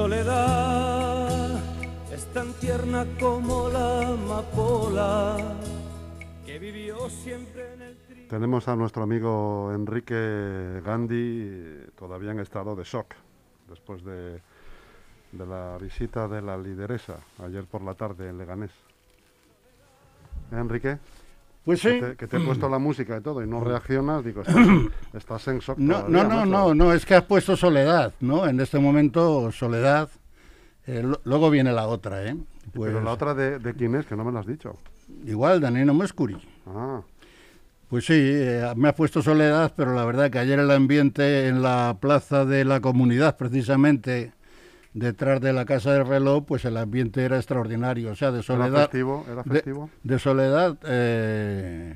soledad es tan tierna como la amapola que vivió siempre en el tri- Tenemos a nuestro amigo Enrique Gandhi todavía en estado de shock después de, de la visita de la lideresa ayer por la tarde en Leganés. ¿Eh, Enrique? Pues Que sí. te, que te he puesto la música y todo y no reaccionas, digo, estás, estás en shock. No, todavía, no, no, no, no, es que has puesto soledad, ¿no? En este momento, soledad. Eh, lo- luego viene la otra, ¿eh? Pues Pero la otra de, de quién es, que no me la has dicho. igual, Danilo Mescuri. Ah, Pues sí, eh, me has puesto soledad, pero la verdad que ayer el ambiente en la plaza de la comunidad, precisamente detrás de la Casa del Reloj, pues el ambiente era extraordinario. O sea, de ¿era soledad. festivo? ¿Era de- festivo? De, soledad. eh,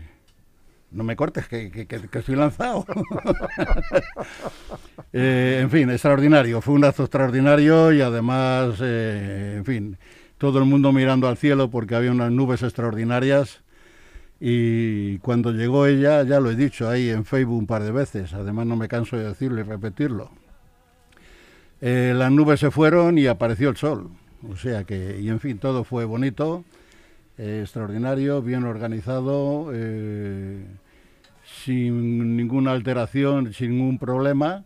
no me cortes, que, que- que- que estoy lanzado. Eh, en fin, extraordinario. Fue un acto extraordinario y además, eh, en fin, todo el mundo mirando al cielo porque había unas nubes extraordinarias. Y cuando llegó ella, ya lo he dicho ahí en Facebook un par de veces, además no me canso de decirlo y repetirlo. Eh, las nubes se fueron y apareció el sol. O sea que, y en fin, todo fue bonito, eh, extraordinario, bien organizado, eh, sin ninguna alteración, sin ningún problema.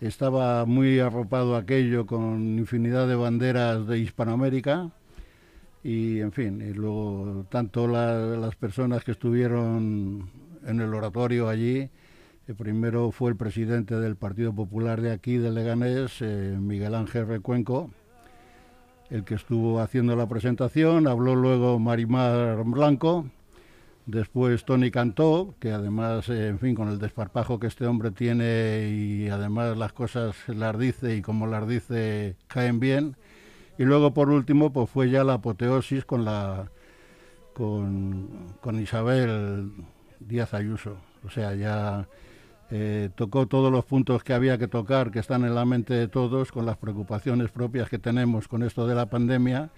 Estaba muy arropado aquello con infinidad de banderas de Hispanoamérica y en fin, y luego tanto la- las personas que estuvieron en el oratorio allí, el primero fue el presidente del Partido Popular de aquí, de Leganés, eh, Miguel Ángel Recuenco, el que estuvo haciendo la presentación, habló luego Marimar Blanco, después Tony Cantó, que además, eh, en fin, con el desparpajo que este hombre tiene y además las cosas las dice y como las dice caen bien, y luego por último pues fue ya la apoteosis con la con, con Isabel Díaz Ayuso. O sea, ya eh, tocó todos los puntos que había que tocar, que están en la mente de todos, con las preocupaciones propias que tenemos con esto de la pandemia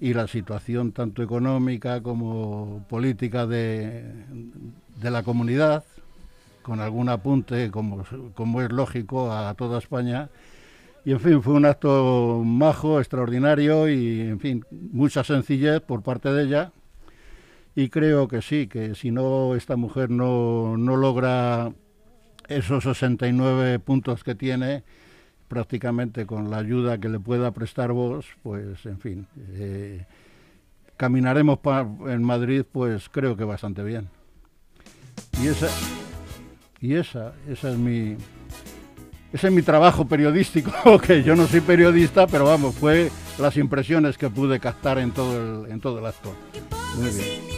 y la situación tanto económica como política de, de la comunidad, con algún apunte, como, como es lógico, a toda España. Y en fin, fue un acto majo, extraordinario y en fin, mucha sencillez por parte de ella. Y creo que sí, que si no, esta mujer no, no logra esos 69 puntos que tiene, prácticamente con la ayuda que le pueda prestar vos, pues en fin, eh, caminaremos en Madrid, pues creo que bastante bien. Y esa, y esa, esa es mi, ese es mi trabajo periodístico, que yo no soy periodista, pero vamos, fue las impresiones que pude captar en todo el, en todo el acto. ¿Qué poco Muy bien.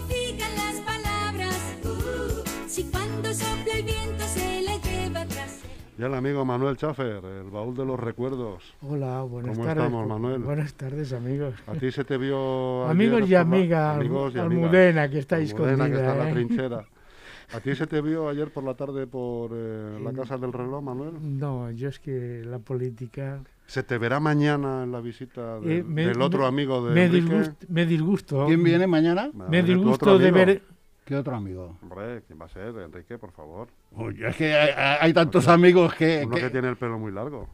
Y el amigo Manuel Chafer, el baúl de los recuerdos. Hola, buenas ¿Cómo tardes. estamos, Manuel? Buenas tardes, amigos. A ti se te vio... Amigos y amigas, amigos y amigas. Almudena, que está ahí Almudena, que está en la escondida, ¿eh? trinchera. ¿A ti se te vio ayer por la tarde por eh, la Casa del Reloj, Manuel? No, yo es que la política... ¿Se te verá mañana en la visita de- Eh, me- del otro me- amigo de me, disgust- me disgusto. ¿Quién viene mañana? Me disgusto de ver... ¿Qué otro amigo? Hombre, ¿quién va a ser? Enrique, por favor. Oye, es que hay, hay tantos amigos que... Uno que- que tiene el pelo muy largo.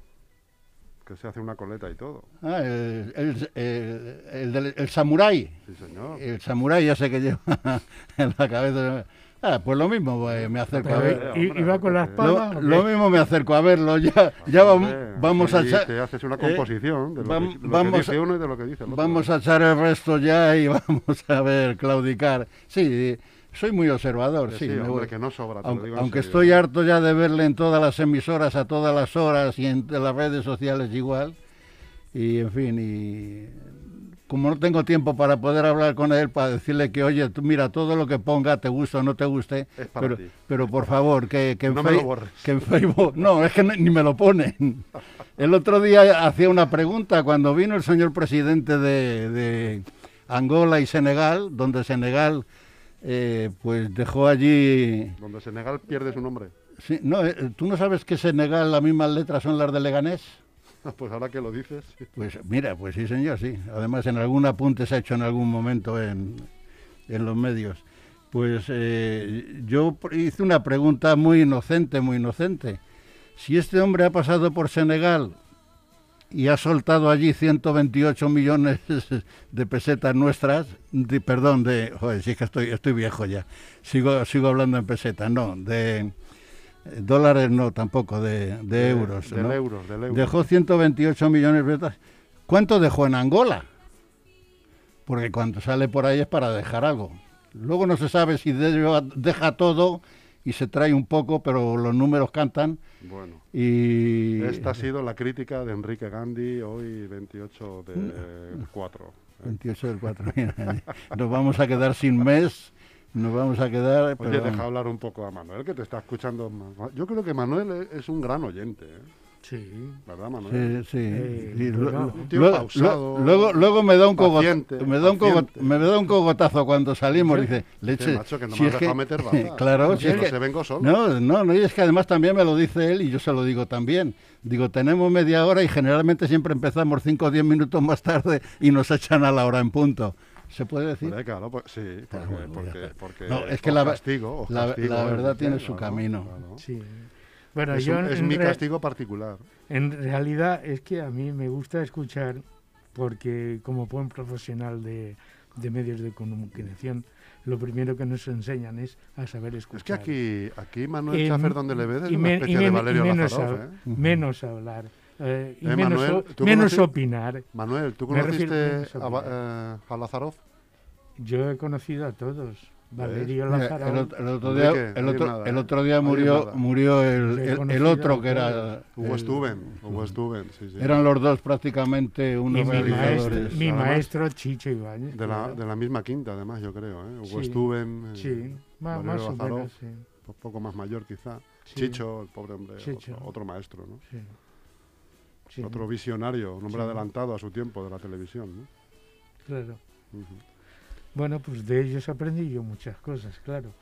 Que se hace una coleta y todo. Ah, el, el, el, el del- el samurái. Sí, señor. El samurái ese que lleva en la cabeza. Ah, pues lo mismo pues, me acerco a ver. ver, ¿y- ¿Iba con la porque- espada? Lo, o lo mismo me acerco a verlo. Ya, ya vam- Hombre, vamos a echar, te haces una eh, composición de lo, que, de lo vamos que dice uno y de lo que dice el otro. vamos a echar el resto ya y vamos a ver claudicar. Sí, soy muy observador, Que sí. sí, me hombre, voy. que no sobra, Aunque, digo estoy harto ya de verle en todas las emisoras a todas las horas y en las redes sociales igual. Y en fin, y como no tengo tiempo para poder hablar con él, para decirle que, oye, tú mira, todo lo que ponga, te guste o no te guste, Es para pero, ti. pero por favor, que, que, en No me lo Fei- borres. que en Facebook, no, es que ni me lo ponen. El otro día hacía una pregunta cuando vino el señor presidente de, de Angola y Senegal, donde Senegal eh, pues dejó allí Donde Senegal pierde su nombre. Sí, no, eh, ¿tú no sabes que Senegal las mismas letras son las de Leganés? Pues ahora que lo dices. Pues mira, pues sí señor, sí. Además en algún apunte se ha hecho en algún momento en, en los medios. Pues eh, yo hice una pregunta muy inocente, muy inocente. Si este hombre ha pasado por Senegal y ha soltado allí 128 millones de pesetas nuestras, de- perdón, de, joder, sí que estoy, estoy viejo ya, sigo, sigo hablando en pesetas, no, de eh, dólares no tampoco, de, de euros. Del ¿no? euro, del euro. Dejó 128 millones de pesetas. ¿Cuánto dejó en Angola? Porque cuando sale por ahí es para dejar algo. Luego no se sabe si de- deja todo y se trae un poco, pero los números cantan. Bueno, Y esta ha sido la crítica de Enrique Gandhi hoy 28 de Mm. 4. 28 del 4. mira, nos vamos a quedar sin mes. Nos vamos a quedar. Oye, pero- deja hablar un poco a Manuel, que te está escuchando. Ma- Yo creo que Manuel es un gran oyente, ¿eh? Sí. ¿verdad, Manuel? Sí, sí. Eh, sí, lo- un tío luego- pausado, luego, luego me da un cogotazo. paciente, Me da un, me da un cogotazo cuando salimos. Sí. Dice, leche. Sí, macho, que no si me es has dejado meter baza. claro, si Que es no que- se vengo solo. No, no, no, y es que además también me lo dice él y yo se lo digo también. Digo, tenemos media hora y generalmente siempre empezamos 5 o 10 minutos más tarde y nos echan a la hora en punto. ¿Se puede decir? Pues, claro, pues, sí, porque, porque, No, es que la- castigo, os la- castigo, la es verdad tiene su camino. Sí. Bueno, Es, yo un- es en mi castigo particular. En realidad es que a mí me gusta escuchar porque como buen profesional de, de medios de comunicación, lo primero que nos enseñan es a saber escuchar. Es que aquí, aquí Manuel Eh, Schaffer, donde le ves, es una especie de Valerio menos, ¿eh? menos hablar eh, y Eh, menos, Manuel, o- ¿tú menos conoces- opinar. Manuel, ¿tú refiero- conociste a, eh, a Lazarov? Yo he conocido a todos. Valerio Mira, Lázaro. el, otro, el otro Enrique, día, el oye, otro, nada, el ¿eh? otro día Oye, murió, murió el, otro que era... Hugo Stuben, Hugo Stuben, sí, sí. Eran los dos prácticamente unos mi realizadores. maestro, mi maestro Chicho Ibáñez. de, la, de la misma quinta, además, yo creo. ¿eh? Hugo Sí, Stuben, eh, Sí, ma- Valerio más o menos, sí. un poco más mayor quizá. Sí, Chicho, el pobre hombre, Chicho. Otro, otro maestro, ¿no? sí. Sí, Otro visionario, un hombre Sí. adelantado a su tiempo de la televisión, ¿no? Claro. Bueno, pues de ellos aprendí yo muchas cosas, claro.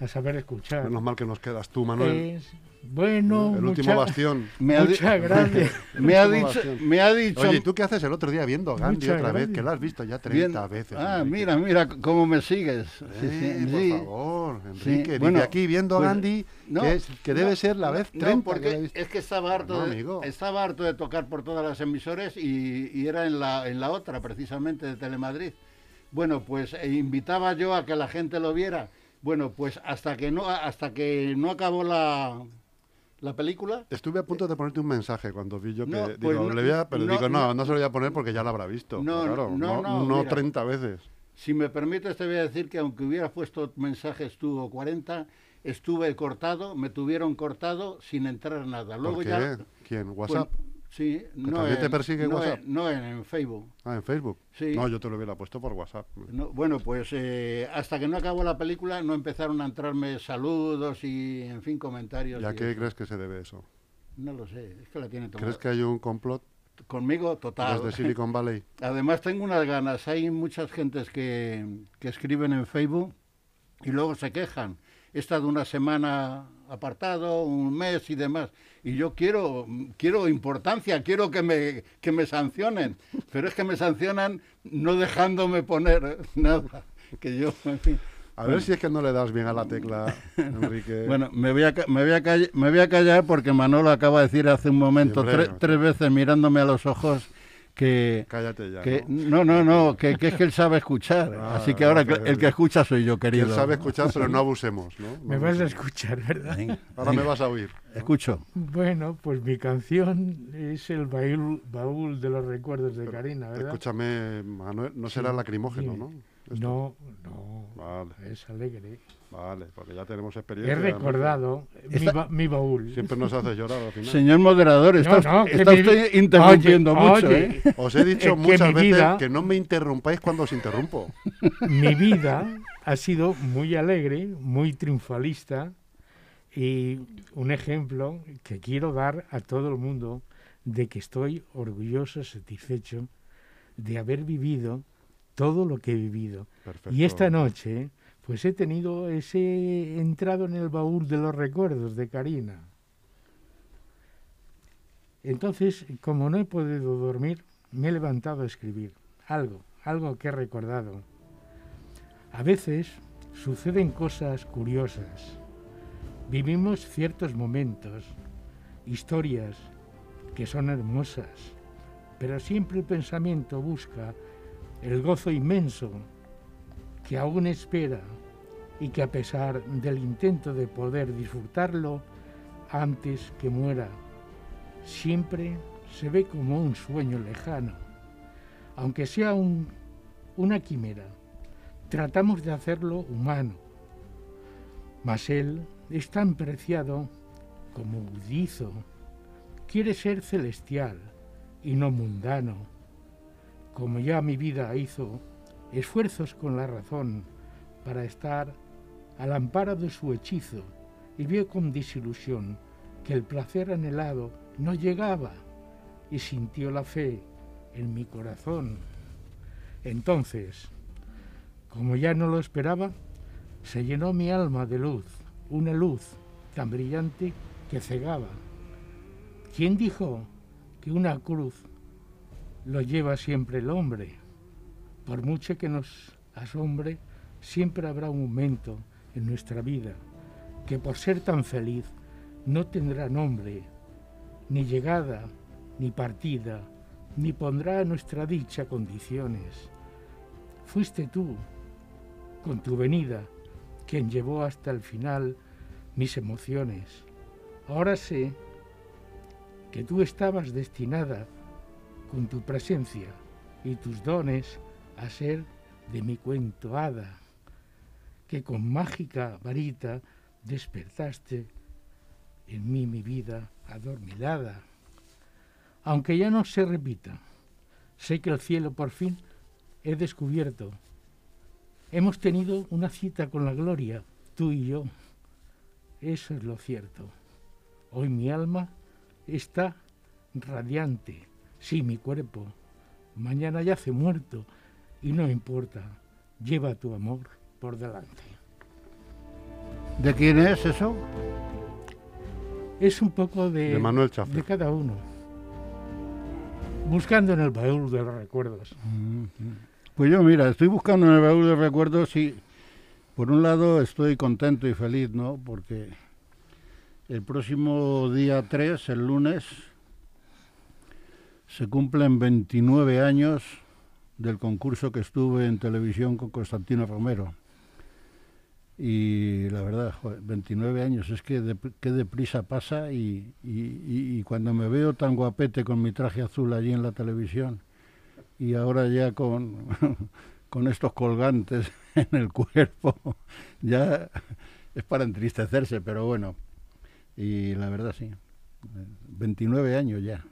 A saber escuchar. Menos mal que nos quedas tú, Manuel. Es- bueno, el mucha- último bastión. Me ha, di- muchas gracias. me ha dicho, bastión. me ha dicho Oye, ¿y tú qué haces el otro día viendo a Gandhi Muchas otra vez? Que lo has visto ya Bien. 30 veces. Ah, Enrique. mira, mira cómo me sigues. Sí, Eh, sí, por sí. favor, Sí, Enrique. dice bueno, aquí viendo a pues, Gandhi, no, que, es- que debe no, ser la no, vez no, 30 que porque la visto. es que estaba harto, No, de, amigo. estaba harto de tocar por todas las emisoras y, y era en la, en la otra, precisamente, de Telemadrid. Bueno, pues eh, invitaba yo a que la gente lo viera. Bueno, pues hasta que no, hasta que no acabó la, la película, Estuve a punto de ponerte un mensaje cuando vi yo que No, digo, pues no- le voy a- pero no, digo, no, no. se lo voy a poner porque ya lo habrá visto. No, claro, no, no, no, mira. 30 veces. Si me permites, te voy a decir que aunque hubieras puesto mensajes tú o 40, estuve cortado, me tuvieron cortado sin entrar nada. Luego ¿Por qué? ya. ¿Quién? pues, ¿WhatsApp? Sí, no en, te persigue no WhatsApp? en- no en, en Facebook. Ah, en Facebook. Sí. No, yo te lo hubiera puesto por WhatsApp. No, bueno, pues eh, hasta que no acabó la película no empezaron a entrarme saludos y, en fin, comentarios. ¿Y a qué eso. crees que se debe eso? No lo sé, es que la tiene tomada. ¿Crees que hay un complot Conmigo, total. desde Silicon Valley? Además tengo unas ganas, hay muchas gentes que, que escriben en Facebook y luego se quejan. He estado una semana apartado, un mes y demás. Y yo quiero, quiero importancia, quiero que me, que me sancionen. Pero es que me sancionan no dejándome poner nada. Que yo, en fin. A ver si es que no le das bien a la tecla, Enrique. Bueno, me voy, a, me, voy a call- me voy a callar porque Manolo acaba de decir hace un momento, tre- tres veces mirándome a los ojos, que, Cállate ya. que ¿no? no, no, no, que, que es que él sabe escuchar. Ah, Así que ahora el que escucha soy yo, Que querido. él sabe escuchar, pero no abusemos, ¿no? No Me vas a escuchar, ¿verdad? Venga, Ahora me vas a oír. escucho. Bueno, pues mi canción es el baúl, baúl de los recuerdos de Karina, ¿verdad? Escúchame, Manuel, no será Sí, lacrimógeno. ¿no? Esto. No, no, Vale, es alegre. Vale, porque ya tenemos He experiencia. recordado mi, Esta- ba- mi baúl. Siempre nos haces llorar al final. Señor moderador, está, No, no, usted- mi interrumpiendo Oye, mucho, oye, ¿eh? Os he dicho muchas veces vida- que no me interrumpáis cuando os interrumpo. mi vida ha sido muy alegre, muy triunfalista y un ejemplo que quiero dar a todo el mundo de que estoy orgulloso, satisfecho de haber vivido todo lo que he vivido. Perfecto. Y esta noche, pues he tenido ese entrado en el baúl de los recuerdos de Karina. Entonces, como no he podido dormir, me he levantado a escribir algo, algo que he recordado. A veces suceden cosas curiosas. Vivimos ciertos momentos, historias que son hermosas, pero siempre el pensamiento busca el gozo inmenso que aún espera y que a pesar del intento de poder disfrutarlo antes que muera, siempre se ve como un sueño lejano, aunque sea un- una quimera. Tratamos de hacerlo humano, mas él es tan preciado como budizo, quiere ser celestial y no mundano. Como ya mi vida hizo esfuerzos con la razón para estar al amparo de su hechizo y vio con desilusión que el placer anhelado no llegaba y sintió la fe en mi corazón. Entonces, como ya no lo esperaba, se llenó mi alma de luz, una luz tan brillante que cegaba. ¿Quién dijo que una cruz lo lleva siempre el hombre? Por mucho que nos asombre, siempre habrá un momento en nuestra vida que por ser tan feliz no tendrá nombre, ni llegada, ni partida, ni pondrá a nuestra dicha condiciones. Fuiste tú, con tu venida, quien llevó hasta el final mis emociones. Ahora sé que tú estabas destinada, con tu presencia y tus dones, a ser de mi cuento hada, que con mágica varita despertaste en mí mi vida adormilada. Aunque ya no se repita, sé que el cielo por fin he descubierto. Hemos tenido una cita con la gloria, tú y yo. Eso es lo cierto. Hoy mi alma está radiante, sí, mi cuerpo. Mañana yace muerto y no importa, lleva tu amor por delante. ¿De quién es eso? Es un poco de, De Manuel Chaffer. de cada uno. Buscando en el baúl de los recuerdos. Pues yo, mira, estoy buscando en el baúl de recuerdos y por un lado estoy contento y feliz, ¿no? Porque el próximo día 3, el lunes, se cumplen 29 años del concurso que estuve en televisión con Constantino Romero. Y la verdad, joder, 29 años, es que de, qué deprisa pasa y, y- cuando me veo tan guapete con mi traje azul allí en la televisión y ahora ya con, con estos colgantes en el cuerpo, ya es para entristecerse, pero bueno, y la verdad sí, 29 años ya.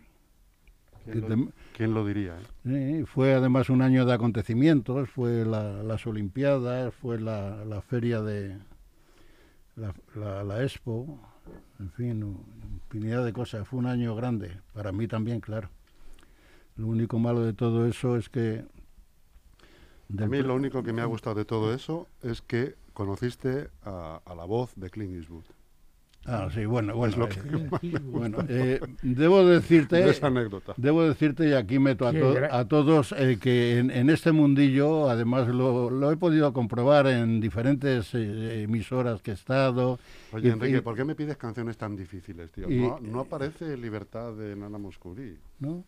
¿Quién lo, te- quién lo diría? eh? Sí, fue además un año de acontecimientos, fue la- las Olimpiadas, fue la, la feria de la, Expo, en fin, infinidad de cosas. Fue un año grande, para mí también, claro. Lo único malo de todo eso es que... A mí lo único que me ha gustado de todo eso es que conociste a, a la voz de Clint Eastwood. Ah, sí, bueno, bueno. lo eh, que- bueno, eh, debo decirte... De esa anécdota. Debo decirte, y aquí meto a, to- todos, eh, que en, en este mundillo, además lo, lo he podido comprobar en diferentes eh, emisoras que he estado. Oye, y- Enrique, y- ¿por qué me pides canciones tan difíciles, tío? y- no, no aparece Libertad de Nana Moscuri. ¿no?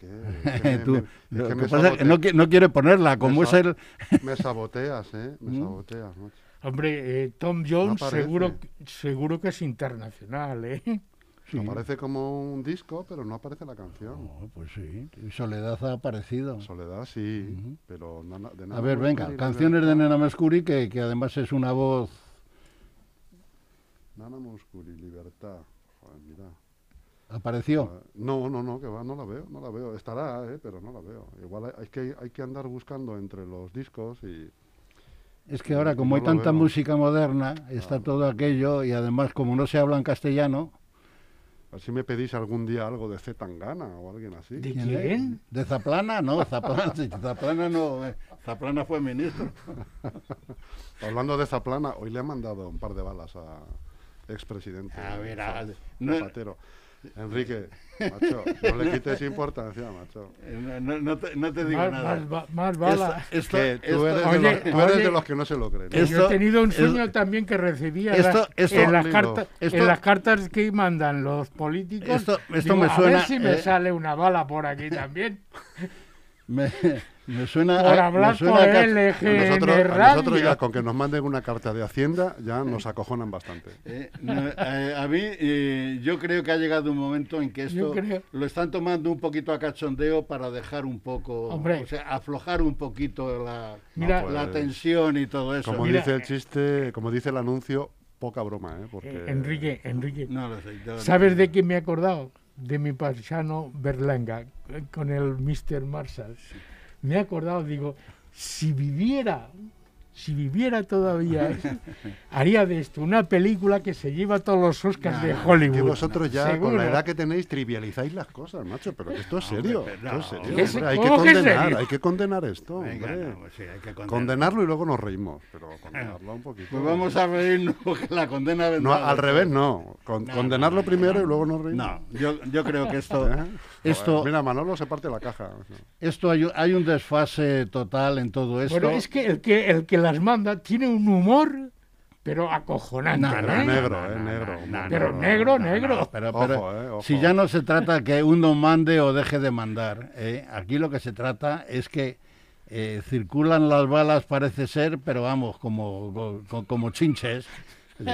Que me- Tú- me- es lo que que me pasa es que sabote- no, qui- no quiere ponerla, como es el... Me saboteas, ¿eh? Me ¿Mm? saboteas, macho. Hombre, eh, Tom Jones seguro, seguro que es internacional, ¿eh? Sí. Aparece como un disco, pero no aparece la canción. Oh, pues sí, Soledad ha aparecido. Soledad sí, pero Nana- de A Nana ver, venga, Moscuri, canciones de. Nena Mescuri, que, que además es una voz... Nana Moscuri, Libertad. Joder, mira. Apareció. Ah, No, no, no, que va, no la veo, no la veo. Estará, eh, pero no la veo. Igual hay, hay que, hay que andar buscando entre los discos y... Es que ahora, como no hay tanta veo. música moderna, está Claro. todo aquello, y además, como no se habla en castellano... A ver si me pedís algún día algo de Z Tangana o alguien así. ¿De quién? ¿De Zaplana? No, Zaplana, Zaplana no. eh, Zaplana fue ministro. Hablando de Zaplana, hoy le han mandado un par de balas a expresidente A ver, a- no- Zapatero. Enrique, macho, no le quites importancia, macho. No, no- no te, no te digo Más, nada. más, más bala. Esto- Que esto- tú eres, de, Oye, los, tú eres oye. de los que no se lo creen. Que Es- yo he esto- tenido un es- sueño también que recibía en esto- las- esto- en, las cartas, Esto- en las cartas que mandan los políticos. Esto- esto digo, me a suena, ver si me eh, sale una bala por aquí también. Me, me suena Por a- hablar me suena por nosotros, a Radio. nosotros ya con que nos manden una carta de Hacienda ya nos acojonan bastante. Eh, no, eh, a mí, eh, yo creo que ha llegado un momento en que esto creo. lo están tomando un poquito a cachondeo para dejar un poco, Hombre. o sea, aflojar un poquito la, Mira- pues, la tensión y todo eso. Como Mira, dice el chiste, como dice el anuncio, poca broma, ¿eh? Porque Eh, Enrique, Enrique, No lo sé. yo- ¿sabes de quién me he acordado? De mi paisano Berlanga, con el Mr. Marshall. Me he acordado, digo, si viviera, si viviera todavía, haría de esto una película que se lleva todos los Oscars de que Hollywood. vosotros ya con la edad que tenéis trivializáis las cosas, macho, pero que esto es serio, pero esto es no. serio, ¿Qué se- hombre, hay que que condenar, serio? hay que condenar esto, Venga, hombre. no, pues sí, hay que condenar. Condenarlo y luego nos reímos, pero condenarlo un poquito. Pues vamos a reírnos porque la condena No, al revés no, Con- No, condenarlo primero no. y luego nos reímos. No, yo, yo creo que esto, ¿Eh? Esto, Mira, Manolo se parte la caja. esto hay, un- hay un desfase total en todo esto. Bueno, es que el, que el que las manda tiene un humor, pero acojonante. No, Pero ¿eh? negro, eh, negro. no, no, Pero negro, negro. pero, Ojo, pero eh, ojo. si ya no se trata que uno mande o deje de mandar, ¿eh? aquí lo que se trata es que eh, circulan las balas, parece ser, pero vamos, como, co- como, chinches.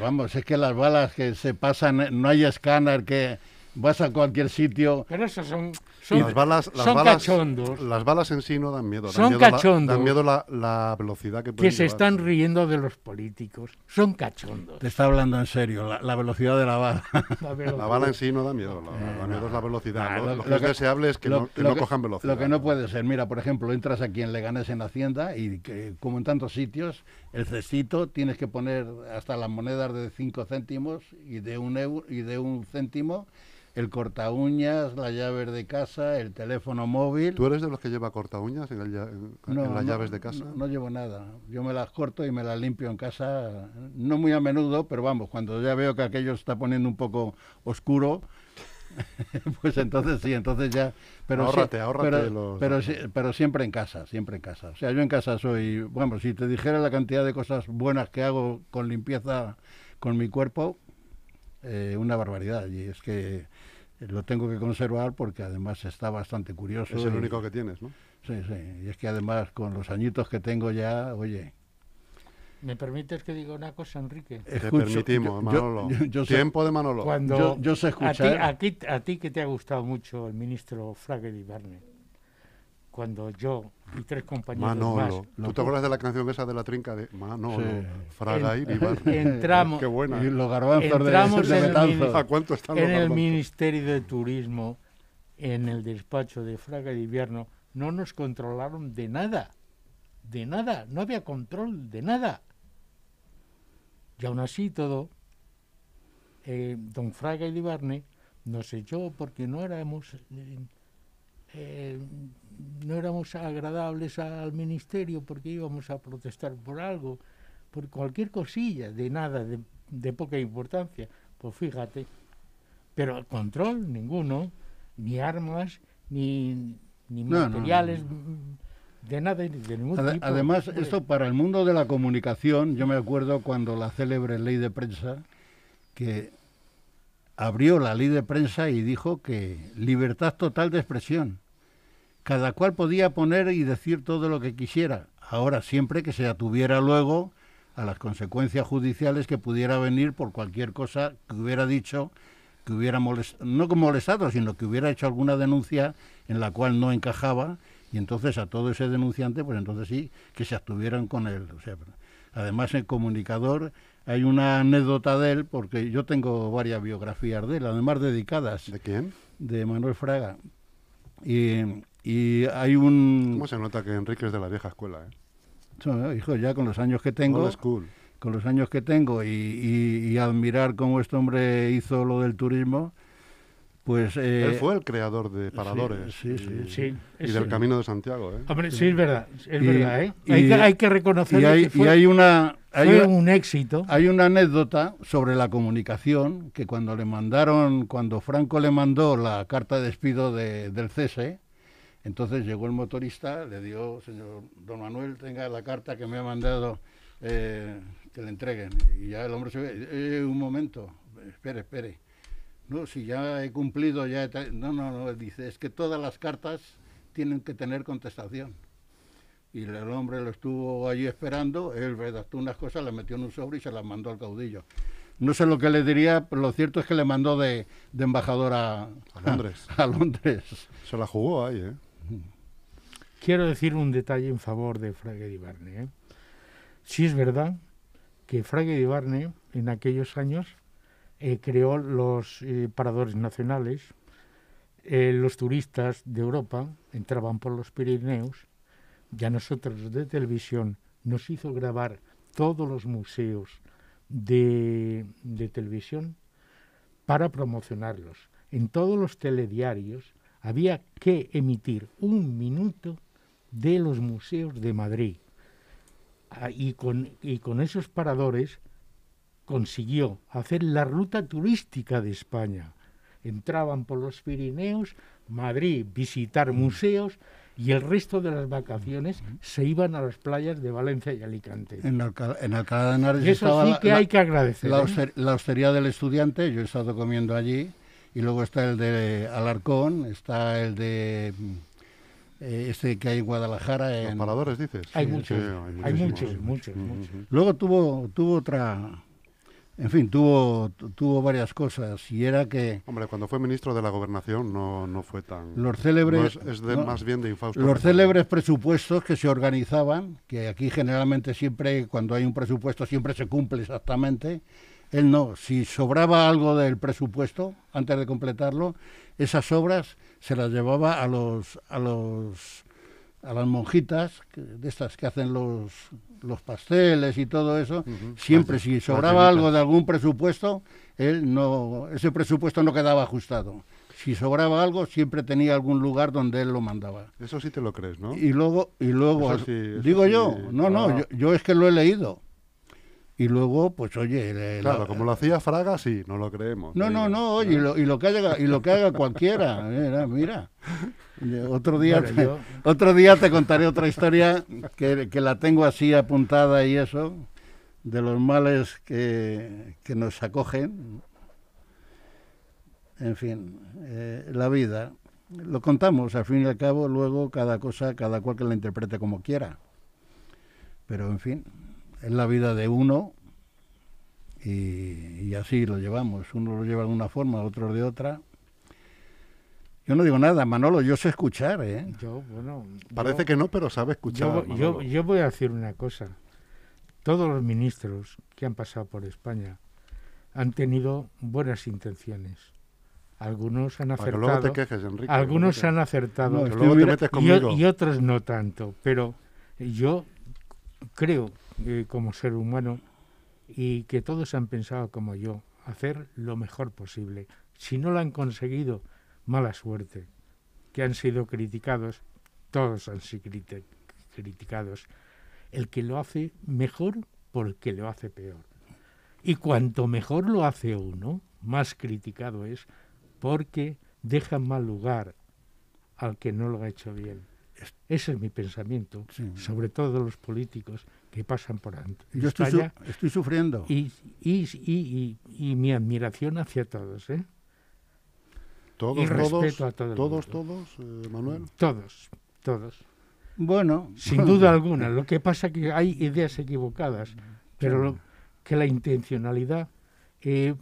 Vamos, es que las balas que se pasan, no hay escáner, que vas a cualquier sitio. Pero esos son, son, las balas, las son balas, cachondos Las balas en sí no dan miedo. Dan Son miedo la- cachondos. dan miedo la, la velocidad que que pueden se llevar. están riendo de los políticos. Son cachondos. Te está hablando en serio, la, la velocidad de la bala. La bala en sí no da miedo, la, la miedo es la velocidad. Ah, lo, lo- lo que es que- deseable es que lo- no, que lo no cojan velocidad. Lo que no puede ser, mira, por ejemplo, entras aquí en Leganés en Hacienda y que, como en tantos sitios, el cestito tienes que poner hasta las monedas de 5 céntimos y de un euro y de un céntimo, el corta uñas, la llave de casa, el teléfono móvil. ¿Tú eres de los que lleva corta uñas en, el en- No, en las no, llaves de casa? No, no llevo nada. Yo me las corto y me las limpio en casa, no muy a menudo, pero vamos, cuando ya veo que aquello se está poniendo un poco oscuro, pues entonces sí, entonces ya. Pero sí- Ahórrate, ahórrate pero, los- pero, sí- pero siempre en casa, siempre en casa. O sea, yo en casa soy, bueno, si te dijera la cantidad de cosas buenas que hago con limpieza con mi cuerpo, eh, una barbaridad. Y es que lo tengo que conservar porque además está bastante curioso. es el y- único que tienes, ¿no? Sí, sí. Y es que además con los añitos que tengo ya, oye. ¿Me permites que diga una cosa, Enrique? Te escucho- permitimos, yo- yo- Manolo. yo- Tiempo de Manolo. Cuando Yo- yo sé a ti, escuchar. a, ti, a ti que te ha gustado mucho el ministro Fraga de Barne, cuando yo y tres compañeros Manolo. más ¿Tú te acuerdas de la canción esa de la trinca de Manolo? Sí. Fraga En- y entramos, Qué buena. Y los garbanzos de, Entramos de en el ¿A cuánto están los en el? Ministerio de Turismo, en el despacho de Fraga de Invierno, no nos controlaron de nada, de nada, no había control de nada. Y aún así todo, eh, don Fraga de Ibarne nos echó porque no éramos, eh, agradables al ministerio porque íbamos a protestar por algo, por cualquier cosilla, de nada, de, de poca importancia. Pues fíjate, pero control ninguno, ni armas, ni, ni No, materiales, no. de nada, de ningún Ade- tipo. Además, esto para el mundo de la comunicación, yo me acuerdo cuando la célebre ley de prensa, que abrió la ley de prensa y dijo que libertad total de expresión. Cada cual podía poner y decir todo lo que quisiera. Ahora, siempre que se atuviera luego a las consecuencias judiciales que pudiera venir por cualquier cosa que hubiera dicho, que hubiera molestado, no como molestado, sino que hubiera hecho alguna denuncia en la cual no encajaba y entonces a todo ese denunciante, pues entonces sí, que se abstuvieran con él. O sea, además, el comunicador, hay una anécdota de él, porque yo tengo varias biografías de él, además dedicadas, ¿De quién? de Manuel Fraga. Y, y hay un... ¿Cómo se nota que Enrique es de la vieja escuela? ¿eh? No, hijo, ya con los años que tengo, Old school. con los años que tengo y, y- y admirar cómo este hombre hizo lo del turismo, pues... eh, Él fue el creador de Paradores sí, sí, y, sí, y sí. del Camino de Santiago. ¿eh? Hombre, sí, es verdad, es Y- verdad, ¿eh? y- hay, que, hay que reconocer y hay, que y fue hay una hay Fue un éxito. Hay una anécdota sobre la comunicación que cuando le mandaron, cuando Franco le mandó la carta de despido de- del cese, entonces llegó el motorista, le dio, señor don Manuel, tenga la carta que me ha mandado, eh, que le entreguen. Y ya el hombre se ve, "Eh, un momento, espere, espere. No, si ya he cumplido, ya he No, no, no, dice, es que todas las cartas tienen que tener contestación. Y el hombre lo estuvo allí esperando, él redactó unas cosas, las metió en un sobre y se las mandó al caudillo. No sé lo que le diría, pero lo cierto es que le mandó de, de embajador a, A Londres. a Londres. Se la jugó ahí, ¿eh? Quiero decir un detalle en favor de Fraga de Barne. ¿eh? Sí es verdad que Fraga de Barne en aquellos años eh, creó los eh, paradores nacionales. Eh, los turistas de Europa entraban por los Pirineos y a nosotros de televisión nos hizo grabar todos los museos de, de televisión para promocionarlos. En todos los telediarios había que emitir un minuto de los museos de Madrid. Ah, Y con, y con esos paradores consiguió hacer la ruta turística de España. Entraban por los Pirineos, Madrid, visitar museos y el resto de las vacaciones se iban a las playas de Valencia y Alicante. En, Alca- en Alcalá de Henares Y eso estaba sí que la- hay que agradecer. la, ¿eh? auster- la hostería del estudiante, yo he estado comiendo allí, y luego está el de Alarcón, está el de eh, este que hay en Guadalajara. Los En, paradores, dices. Hay Sí, muchos, sí, hay muchos, muchos, muchos. Luego tuvo, tuvo otra, en fin, tuvo, tu- tuvo varias cosas, y era que Hombre, cuando fue ministro de la gobernación no, no fue tan... los célebres... no es, es de, no, más bien de infausto. Los célebres presupuestos que se organizaban, que aquí generalmente siempre, cuando hay un presupuesto, siempre se cumple exactamente. Él no, si sobraba algo del presupuesto antes de completarlo, esas obras se las llevaba a los a los a las monjitas que- de estas que hacen los los pasteles y todo eso. Ujú. Siempre si sobraba algo de algún presupuesto, él no ese presupuesto no quedaba ajustado. Si sobraba algo, siempre tenía algún lugar donde él lo mandaba. Eso sí te lo crees, ¿no? Y luego, y luego Eso sí, digo sí. yo, no, no, Ah. yo, yo es que lo he leído. Y luego, pues oye, le- Claro, la- como lo hacía Fraga, sí, no lo creemos. no, no, no, oye, y lo, y lo que haga, y lo que haga cualquiera, mira, mira. Oye, Otro día, te, yo- otro día te contaré otra historia que, que la tengo así apuntada y eso, de los males que, que nos acogen. En fin, eh, la vida. Lo contamos, al fin y al cabo, luego cada cosa, cada cual que la interprete como quiera. Pero en fin, es la vida de uno y, y así lo llevamos. Uno lo lleva de una forma, otro de otra. Yo no digo nada, Manolo, yo sé escuchar, ¿eh? Yo, bueno, Parece yo- que no, pero sabe escuchar. Yo, yo, voy a decir una cosa. Todos los ministros que han pasado por España han tenido buenas intenciones. Algunos han que luego te acertado, quejes, Enrique. algunos han acertado No, luego te metes y otros no tanto. Pero yo creo, eh, como ser humano, y que todos han pensado como yo, hacer lo mejor posible. Si no lo han conseguido, mala suerte. Que han sido criticados, todos han sido criti- criticados. El que lo hace mejor porque lo hace peor. Y cuanto mejor lo hace uno, más criticado es porque deja mal lugar al que no lo ha hecho bien. Ese es mi pensamiento, Sí. sobre todo los políticos que pasan por ante Yo estoy, su- estoy sufriendo. y, y, y, y- y mi admiración hacia todos, ¿eh? Todos, y todos, respeto a todo todos, todos, eh, Manuel. Todos, todos. Bueno, Sin duda alguna. Lo que pasa que hay ideas equivocadas, pero lo- que la intencionalidad eh,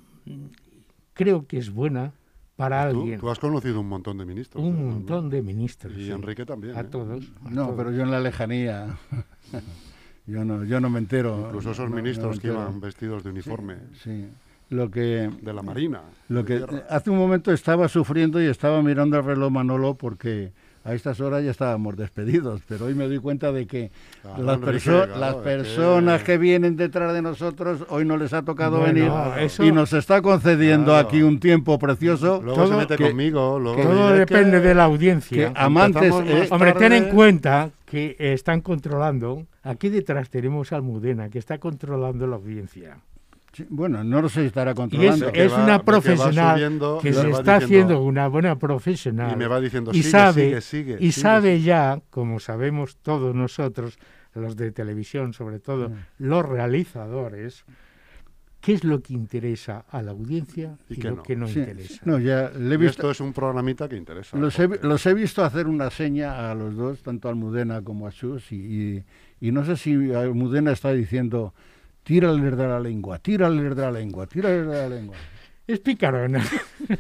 creo que es buena para Tú, alguien. tú has conocido un montón de ministros. Un ¿eh, montón de ministros. Y sí. Enrique también. A ¿eh? todos. a No, todos. pero yo en la lejanía. yo no, yo no me entero. Incluso esos no- no me ministros que iban vestidos de uniforme Sí. Lo que, de la Marina. lo que hace un momento estaba sufriendo y estaba mirando el reloj Manolo porque a estas horas ya estábamos despedidos, pero hoy me doy cuenta de que Claro, las, Enrique, perso- claro, las personas que- que vienen detrás de nosotros hoy no les ha tocado Bueno, venir eso- y nos está concediendo Claro. aquí un tiempo precioso. Luego se todo- mete que- conmigo. Luego que- Todo depende que- de la que audiencia. amantes, eh, Hombre, ten en cuenta que están controlando. Aquí detrás tenemos a Almudena, que está controlando la audiencia. Sí, bueno, no lo sé si estará Y es, controlando. que es va- una que profesional subiendo, que me se va está diciendo- haciendo una buena profesional. Y me va diciendo, y sigue, sabe, sigue, sigue, y sigue, sabe ya, como sabemos todos nosotros, los de televisión, sobre todo Mm. los realizadores, qué es lo que interesa a la audiencia y, Y qué lo no. que no Sí, interesa. no, ya le he Y visto, esto es un programita que interesa. los, he, porque- los he visto hacer una seña a los dos, tanto a Almudena como a Chus, y, y, y no sé si Almudena está diciendo, tírales de la lengua, tírales de la lengua, tírales de la lengua. Es picarona,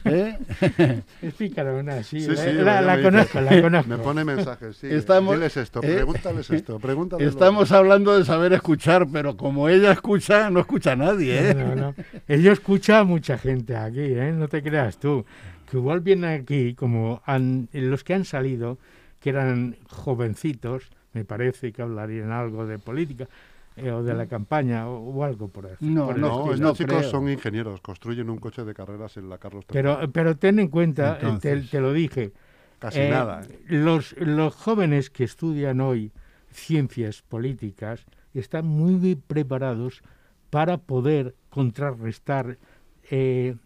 ¿Eh? es picarona, sí. Sí, la, sí, la- ya la me conozco, dice- la conozco. Me pone mensajes, sí. Estamos- Diles esto, eh, pregúntales esto, pregúntales. Estamos hablando de saber escuchar, pero como ella escucha, no escucha a nadie. ¿eh? No, no, no. Ello escucha a mucha gente aquí, ¿eh? no te creas tú. Que igual vienen aquí, como han- los que han salido, que eran jovencitos, me parece que hablarían algo de política eh, o de la campaña o, o algo por ahí. No, por no, chicos son ingenieros, construyen un coche de carreras en la Carlos III. Pero, pero ten en cuenta, eh, te, lo dije, Casi eh, nada. Los, los jóvenes que estudian hoy ciencias políticas están muy bien preparados para poder contrarrestar eh,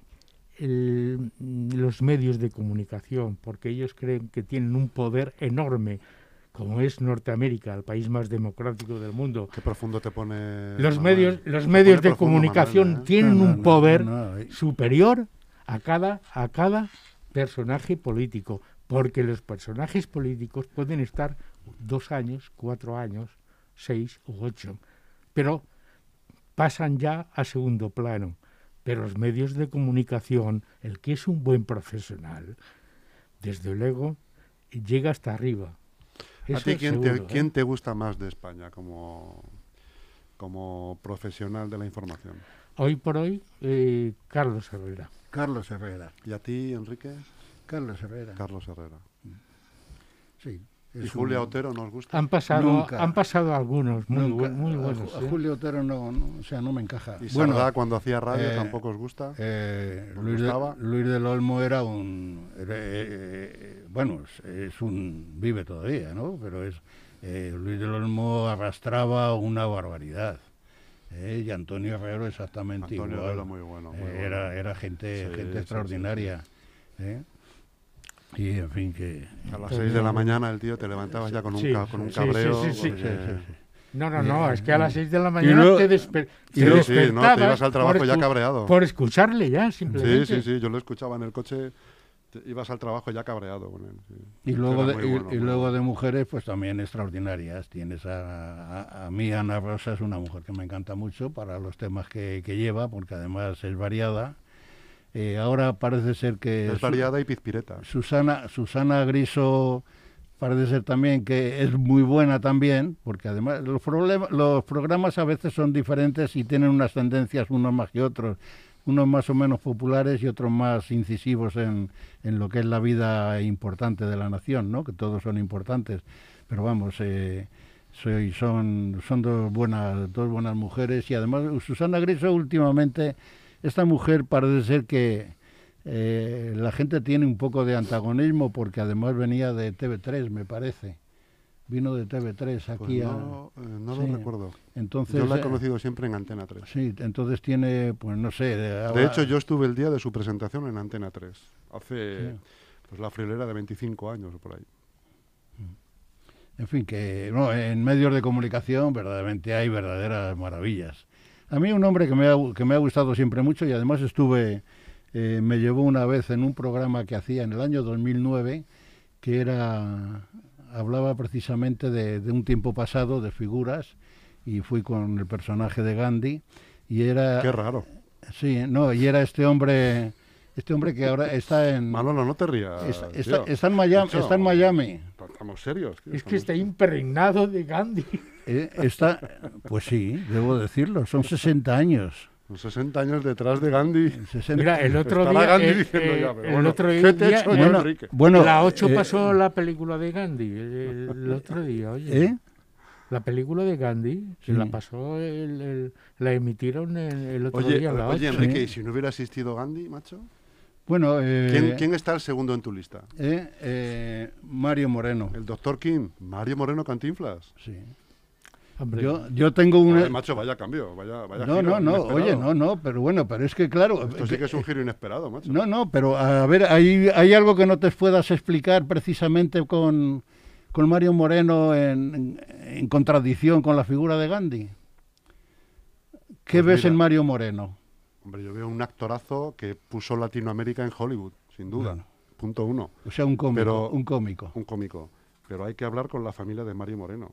el- los medios de comunicación, porque ellos creen que tienen un poder enorme, como es Norteamérica, el país más democrático del mundo. Qué profundo te pone. Los Manuel. medios, los medios de profundo, comunicación Manuel, ¿eh? tienen No, no, un poder no, no, eh. superior a cada, a cada personaje político, porque los personajes políticos pueden estar dos años, cuatro años, seis u ocho, pero pasan ya a segundo plano. Pero los medios de comunicación, el que es un buen profesional, desde luego, llega hasta arriba. ¿A ti quién, seguro, te, ¿eh? quién te gusta más de España como, como profesional de la información? Hoy por hoy, eh, Carlos Herrera. Carlos Herrera. ¿Y a ti, Enrique? Carlos Herrera. Carlos Herrera. Sí. ¿Y un- Otero nos gusta? Han pasado, Nunca. han pasado algunos muy, buenos. A, ¿eh? Julio Otero no, no, o sea, no me encaja. ¿Y Bueno, Sardá cuando hacía radio eh, tampoco os gusta? Eh, ¿Os Luis, de- gustaba? Luis del Olmo era un. era, eh, bueno, es, es un. vive todavía, ¿no? Pero es. eh, Luis del Olmo arrastraba una barbaridad. ¿eh? y Antonio Herrero exactamente Antonio igual. era muy bueno. muy Eh, bueno. era, era gente, Sí, gente sí, extraordinaria. ¿eh? Y en fin, que. A las 6 de la mañana el tío te levantabas ya con un, Sí, ca- con un sí, cabreo. sí, sí, sí. porque- Sí, sí, sí. No, no, no, es que a las 6 de la mañana luego- te, desper y te luego- Sí, sí, no, te despertabas ibas al trabajo ya cabreado. Por escucharle ya, Sí, simplemente. sí, sí, yo lo escuchaba en el coche, te- ibas al trabajo ya cabreado con él. sí. Y luego, de, y- bueno, y luego de mujeres, pues también extraordinarias. Tienes a, a, a mí, Ana Rosa es una mujer que me encanta mucho para los temas que, que lleva, porque además es variada. Eh, ahora parece ser que Es variada y pizpireta. Susana, Susana Griso parece ser también que es muy buena también, porque además los, problema- los programas a veces son diferentes y tienen unas tendencias unos más que otros, unos más o menos populares y otros más incisivos en, en lo que es la vida importante de la nación, ¿no? que todos son importantes, pero vamos, eh, soy, son, son dos buenas, dos buenas mujeres y además Susana Griso últimamente, esta mujer parece ser que eh, la gente tiene un poco de antagonismo porque además venía de TV3, me parece. Vino de TV3 Pues aquí a... no, eh, no sí. lo recuerdo. Entonces, Yo la he eh, conocido siempre en Antena 3. Sí, entonces tiene, pues no sé... De, De hecho, yo estuve el día de su presentación en Antena 3. Hace Sí. pues la friolera de 25 años o por ahí. En fin, que no, en medios de comunicación verdaderamente hay verdaderas maravillas. A mí un hombre que me ha, que me ha gustado siempre mucho y además estuve, eh, me llevó una vez en un programa que hacía en el año 2009, que era, hablaba precisamente de, de un tiempo pasado, de figuras, y fui con el personaje de Gandhi, y era... Qué raro. Sí, no, y era este hombre, este hombre que ahora está en... Manolo, no te rías. está, tío. está- está en Miami, está en Miami. Estamos serios. tío, Es que está impregnado de Gandhi. Eh, está, pues sí, debo decirlo, son 60 años. Con 60 años detrás de Gandhi. 60 Mira, el otro Estará día, Gandhi eh, diciendo eh, ya, pero el bueno, otro ¿qué te he día, hecho yo, bueno, Enrique? bueno, la 8 eh, pasó la película de Gandhi el, el otro día, oye. ¿eh? La película de Gandhi, se Sí. la pasó, el, el- la emitieron el, el otro Oye, día la oye 8. Enrique. ¿y si no hubiera existido Gandhi, macho? Bueno, eh, ¿Quién, quién está el segundo en tu lista? eh, eh, Mario Moreno. El doctor King, Mario Moreno Cantinflas. Sí. Hombre, Yo, yo tengo una... Joder, macho, vaya cambio, vaya, vaya No, giro no, no, inesperado. oye, no, no, pero bueno, pero es que claro... Esto sí que es un giro inesperado, macho. No, no, pero a ver, ¿hay, hay algo que no te puedas explicar precisamente con, con Mario Moreno en, en- en contradicción con la figura de Gandhi? ¿Qué Pues ves mira. en Mario Moreno? Hombre, yo veo un actorazo que puso Latinoamérica en Hollywood, sin duda. Punto uno. O sea, un cómico, Pero- un cómico. Un cómico. Pero hay que hablar con la familia de Mario Moreno.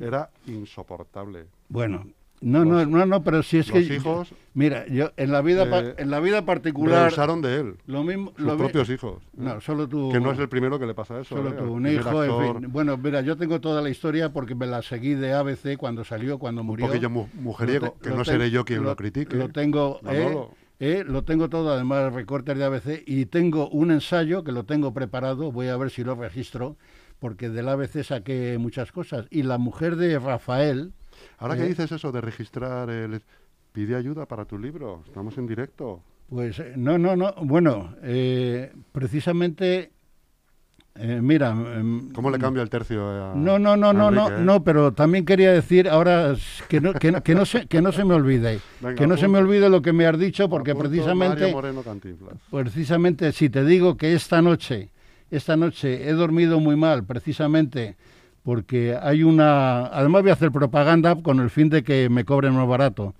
Era insoportable. Bueno, no, no, Los- no, no, pero si es los que... hijos Mira, yo en la vida, eh, en la vida particular... rehusaron de él. Lo mismo... Sus lo mi- propios hijos. No, solo tú... Que no es el primero que le pasa eso. Solo ¿eh? tú, un hijo, en fin. Bueno, mira, yo tengo toda la historia porque me la seguí de ABC cuando salió, cuando murió. poquillo mu- mujeriego, te- que no seré yo quien lo, critique. Lo tengo, eh, eh, lo tengo todo, además recortes de ABC, y tengo un ensayo que lo tengo preparado, voy a ver si lo registro, porque del ABC saqué muchas cosas. Y la mujer de Rafael, Ahora que eh. dices eso de registrar, el... pide ayuda para tu libro. Estamos en directo. pues eh, no, no, no, bueno, eh, precisamente, eh, mira... em, ¿Cómo le cambia el tercio a No, no, no, a no, no, Enrique, eh? no, pero también quería decir ahora que no, que no, que no se, que no se me olvide, Venga, que no se me olvide lo que me has dicho, porque Apunto precisamente, Mario Moreno Cantinflas. precisamente si te digo que esta noche, esta noche he dormido muy mal, precisamente porque hay una, además voy a hacer propaganda con el fin de que me cobren más barato,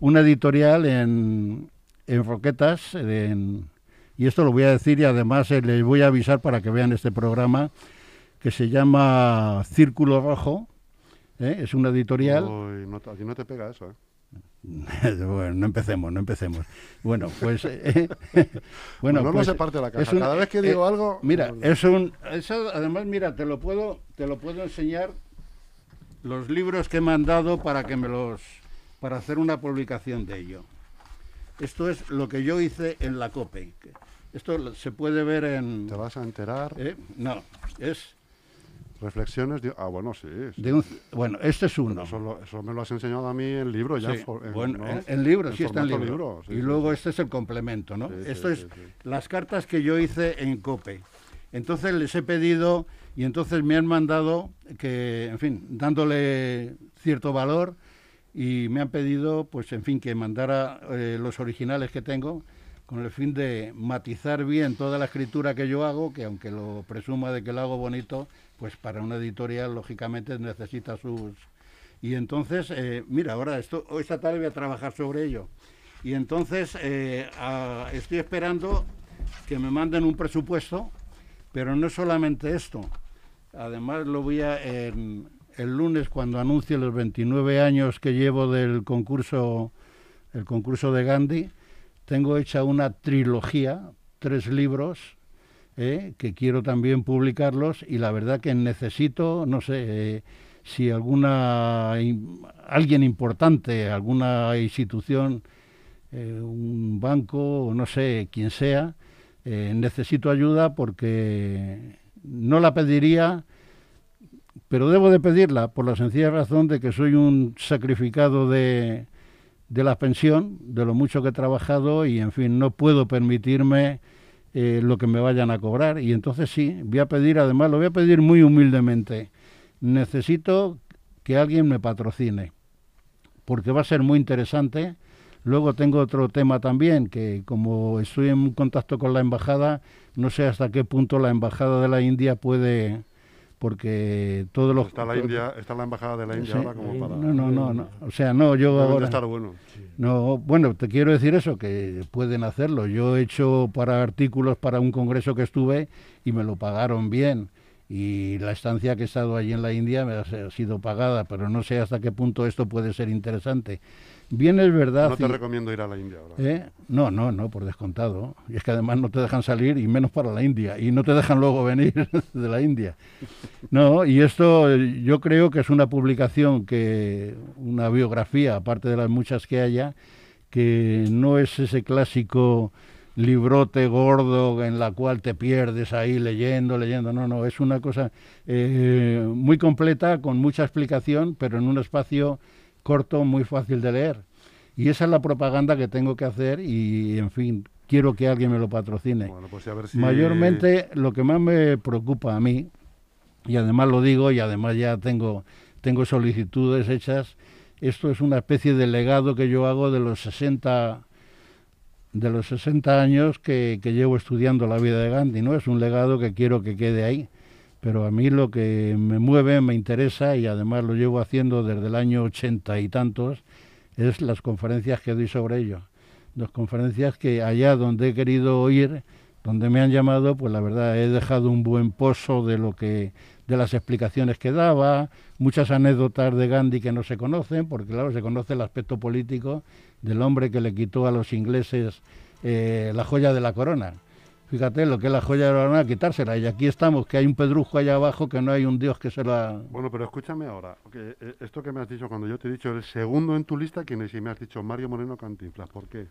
una editorial en, en Roquetas, y esto lo voy a decir y además eh, les voy a avisar para que vean este programa que se llama Círculo Rojo, ¿eh? es una editorial. Uy, no, no te pega eso, ¿eh? bueno, no empecemos, no empecemos. Bueno, pues... eh, bueno, no pues, se parte la caja. un- Cada vez que eh, digo algo... Mira, no- es un... además, mira, te lo puedo, te lo puedo enseñar los libros que me han dado para que me los... para hacer una publicación de ello. Esto es lo que yo hice en la COPE. Esto se puede ver en... te vas a enterar. ¿eh? No, es Reflexiones de... Ah, bueno, sí. sí. de un... Bueno, este es uno. Eso, lo- eso me lo has enseñado a mí en libro ya. Sí, en bueno, ¿no? en, en libro, En sí está en libro. libro, sí, y luego este es el complemento, ¿no? Esto es las cartas que yo hice en COPE. Entonces les he pedido y entonces me han mandado que, en fin, dándole cierto valor y me han pedido, pues, en fin, que mandara eh, los originales que tengo con el fin de matizar bien toda la escritura que yo hago, que aunque lo presuma de que lo hago bonito, pues para una editorial lógicamente necesita sus... Y entonces, eh, mira, ahora esto, esta tarde voy a trabajar sobre ello. Y entonces eh, estoy esperando que me manden un presupuesto, pero no solamente esto. Además lo voy a en- el lunes cuando anuncie los 29 años que llevo del concurso, el concurso de Gandhi, tengo hecha una trilogía, tres libros, eh, que quiero también publicarlos y la verdad que necesito, no sé, eh, si alguna alguien importante, alguna institución, eh, un banco, no sé, quien sea, necesito ayuda porque no la pediría, pero debo de pedirla por la sencilla razón de que soy un sacrificado de, de la pensión, de lo mucho que he trabajado y, en fin, no puedo permitirme eh, lo que me vayan a cobrar. Y entonces sí, voy a pedir, además, lo voy a pedir muy humildemente. Necesito que alguien me patrocine, porque va a ser muy interesante. Luego tengo otro tema también, que como estoy en contacto con la embajada, no sé hasta qué punto la embajada de la India puede, porque todo lo Está la India, está la embajada de la India Sí. ahora como para... No, no, no, no. O sea, no, yo ahora... estar bueno. No, bueno, te quiero decir eso, que pueden hacerlo. Yo he hecho para artículos para un congreso que estuve y me lo pagaron bien. Y la estancia que he estado allí en la India me ha sido pagada, pero no sé hasta qué punto esto puede ser interesante. Bien es verdad... No te y- recomiendo ir a la India ahora. ¿Eh? No, no, no, por descontado. Y es que además no te dejan salir y menos para la India. Y no te dejan luego venir de la India. No, y esto yo creo que es una publicación que, una biografía, aparte de las muchas que haya, que no es ese clásico librote gordo en la cual te pierdes ahí leyendo, leyendo. No, no, es una cosa eh, muy completa, con mucha explicación, pero en un espacio corto, muy fácil de leer. Y esa es la propaganda que tengo que hacer y, en fin, quiero que alguien me lo patrocine. Bueno, pues a ver si... Mayormente lo que más me preocupa a mí, y además lo digo, y además ya tengo, tengo solicitudes hechas, esto es una especie de legado que yo hago de los 60 de los 60 años que, que llevo estudiando la vida de Gandhi, ¿no? Es un legado que quiero que quede ahí. Pero a mí lo que me mueve, me interesa, y además lo llevo haciendo desde el año ochenta y tantos, es las conferencias que doy sobre ello. Las conferencias que allá donde he querido ir, donde me han llamado, pues la verdad he dejado un buen pozo de lo que de las explicaciones que daba, muchas anécdotas de Gandhi que no se conocen, porque claro, se conoce el aspecto político del hombre que le quitó a los ingleses eh, la joya de la corona. Fíjate lo que es la joya de la corona, quitársela. Y aquí estamos, que hay un pedrujo allá abajo, que no hay un dios que se la... Bueno, pero escúchame ahora, que, eh, esto que me has dicho cuando yo te he dicho el segundo en tu lista, ¿quién es? Y me has dicho Mario Moreno Cantinflas, ¿por qué?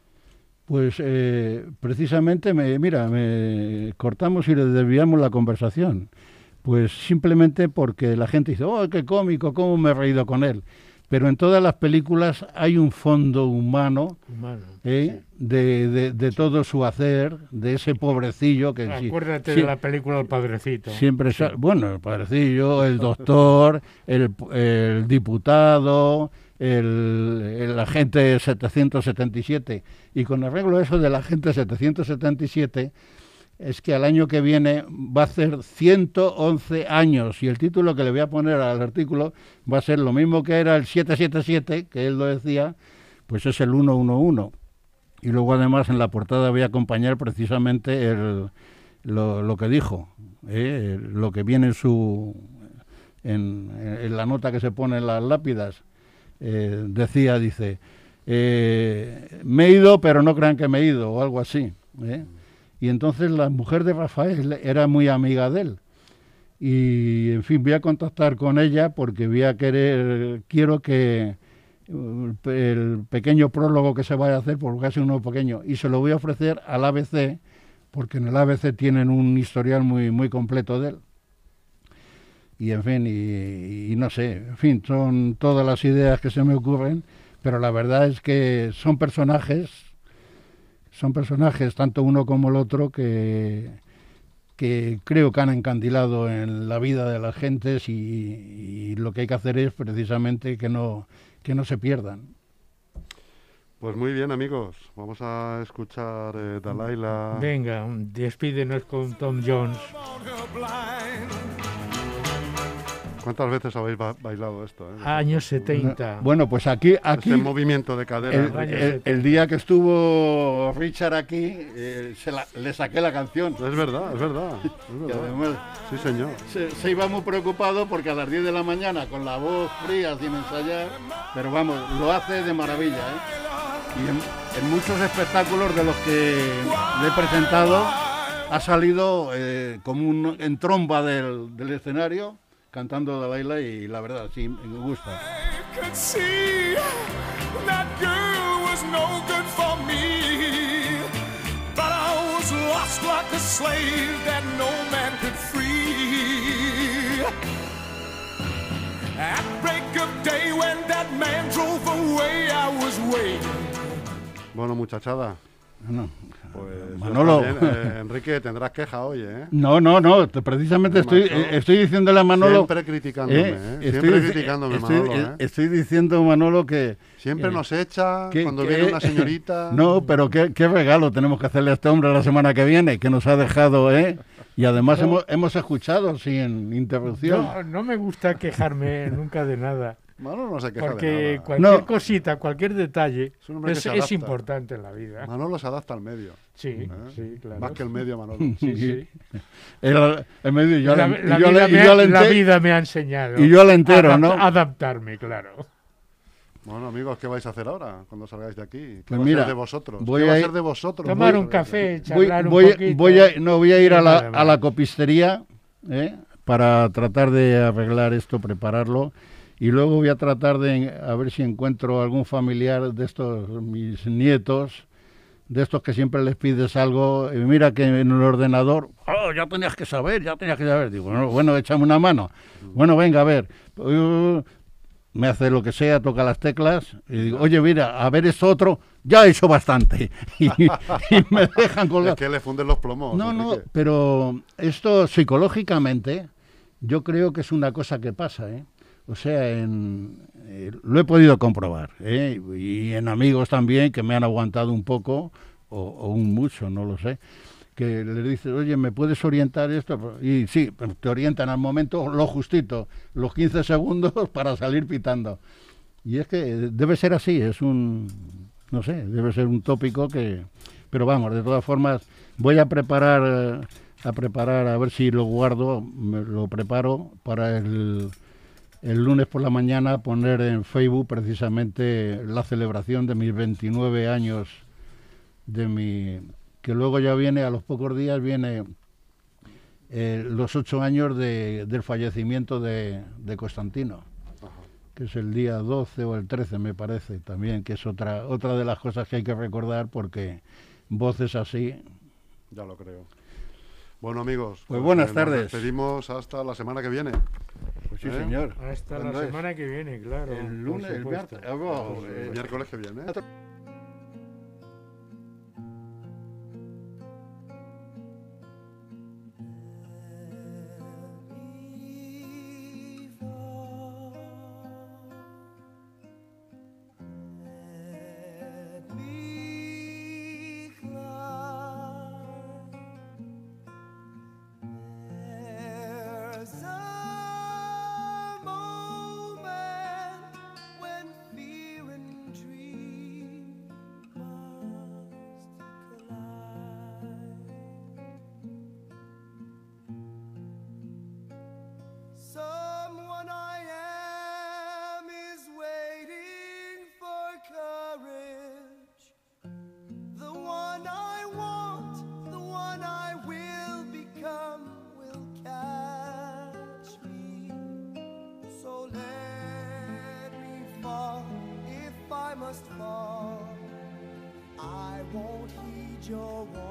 Pues eh, precisamente, me, mira, me cortamos y le desviamos la conversación. Pues simplemente porque la gente dice, oh, qué cómico, cómo me he reído con él. Pero en todas las películas hay un fondo humano Humano. ¿eh? de, de- de todo su hacer, de ese pobrecillo que Acuérdate sí- de la película El Padrecito. siempre bueno el padrecillo el doctor el, el diputado el, el agente 777 y con arreglo a eso del agente 777 es que al año que viene va a ser 111 años y el título que le voy a poner al artículo va a ser lo mismo que era el 777 que él lo decía pues es el 111 y luego además en la portada voy a acompañar precisamente el, lo, que dijo, ¿eh? lo que viene en su en, la nota que se pone en las lápidas. Eh, decía, dice, eh, me he ido, pero no crean que me he ido, o algo así. Y entonces la mujer de Rafael era muy amiga de él. Y, en fin, voy a contactar con ella porque voy a querer, quiero que uh, el pequeño prólogo que se vaya a hacer, porque es uno pequeño, y se lo voy a ofrecer al ABC, porque en el ABC tienen un historial muy, muy completo de él. Y en fin, y no sé, en fin, son todas las ideas que se me ocurren, pero la verdad es que son personajes, son personajes, tanto uno como el otro, que, que creo que han encandilado en la vida de las gentes y, y lo que hay que hacer es precisamente que no, que no se pierdan. Pues muy bien, amigos. Vamos a escuchar eh, Dalaila. Venga, despídenos con Tom Jones. ¿Cuántas veces habéis ba- bailado esto? eh? Años 70. Bueno, pues aquí, aquí Este movimiento de cadera. el, el- el día que estuvo Richard aquí, eh, se la- le saqué la canción. Es verdad, es verdad. es verdad. además Sí, señor. se, se iba muy preocupado porque a las 10 de la mañana, con la voz fría, sin ensayar, pero vamos, lo hace de maravilla. ¿eh? Y en, en muchos espectáculos de los que le he presentado, ha salido eh, como un, en tromba del, del escenario, cantando Dalaila y la verdad, sí, me gusta. could see that girl was no good for me. But I was lost like a slave that no man could free. At break of day when that man drove away, I was waiting. Bueno, muchachada. No, Pues Manolo. Eh, Enrique, tendrás queja hoy, ¿eh? no, no, no, te- precisamente estoy, eh, estoy diciéndole a Manolo... Siempre criticándome, Eh, ¿eh? estoy Siempre criticándome, estoy, Manolo, eh, ¿eh? estoy diciendo, Manolo, que... Siempre eh, nos echa que- cuando que- viene una señorita. No, pero qué, qué regalo tenemos que hacerle a este hombre la semana que viene, que nos ha dejado, ¿eh? Y además hemos, hemos escuchado sin interrupción. No, no me gusta quejarme nunca de nada. Manolo no se queja Porque de nada. cualquier No. cosita, cualquier detalle Es importante en la vida. Manolo se adapta al medio. Sí, ¿eh? sí, claro. Más que el medio, Manolo. Sí, sí. El, el medio, y yo, la, la yo vida yo le la vida me ha enseñado. y yo le entero, a ¿no? Adaptarme, claro. Bueno, amigos, ¿qué vais a hacer ahora cuando salgáis de aquí? ¿Qué Pues va a mira, ser de vosotros? voy ¿Qué va a a ir- ser de vosotros? Tomar Voy- un café, charlar voy- un poquito. voy a, no, voy a ir a la, a la copistería ¿eh? para tratar de arreglar esto, prepararlo. Y luego voy a tratar de a ver si encuentro algún familiar de estos, mis nietos, de estos que siempre les pides algo. Y mira que en el ordenador, oh, ya tenías que saber, ya tenías que saber. Digo, bueno, bueno échame una mano. Bueno, venga, a ver. Uh, me hace lo que sea, toca las teclas y digo, oye, mira, a ver esto otro, ya he hecho bastante. Y, y me dejan Es colgar. que le funden los plomos. No, no, pero esto psicológicamente yo creo que es una cosa que pasa, ¿eh? O sea, en, eh, lo he podido comprobar, ¿eh? Y en amigos también que me han aguantado un poco o, o un mucho, no lo sé. Que le dices, oye, ¿me puedes orientar esto? Y sí, te orientan al momento lo justito, los 15 segundos para salir pitando. Y es que debe ser así, es un, no sé, debe ser un tópico que... Pero vamos, de todas formas, voy a preparar, eh, a preparar, a ver si lo guardo, me lo preparo para el, el lunes por la mañana poner en Facebook precisamente la celebración de mis 29 años de mi... que luego ya viene, a los pocos días viene eh, los ocho años de- del fallecimiento de, de Constantino que es el día 12 o el 13 me parece también, que es otra otra de las cosas que hay que recordar porque voces así. Ya lo creo. Bueno, amigos. Pues buenas nos tardes. despedimos hasta la semana que viene. Sí, ¿Eh? señor. Hasta la ¿Cuándo es? semana que viene, claro. El lunes, el martes. Ah, eh, El miércoles que viene. your wall.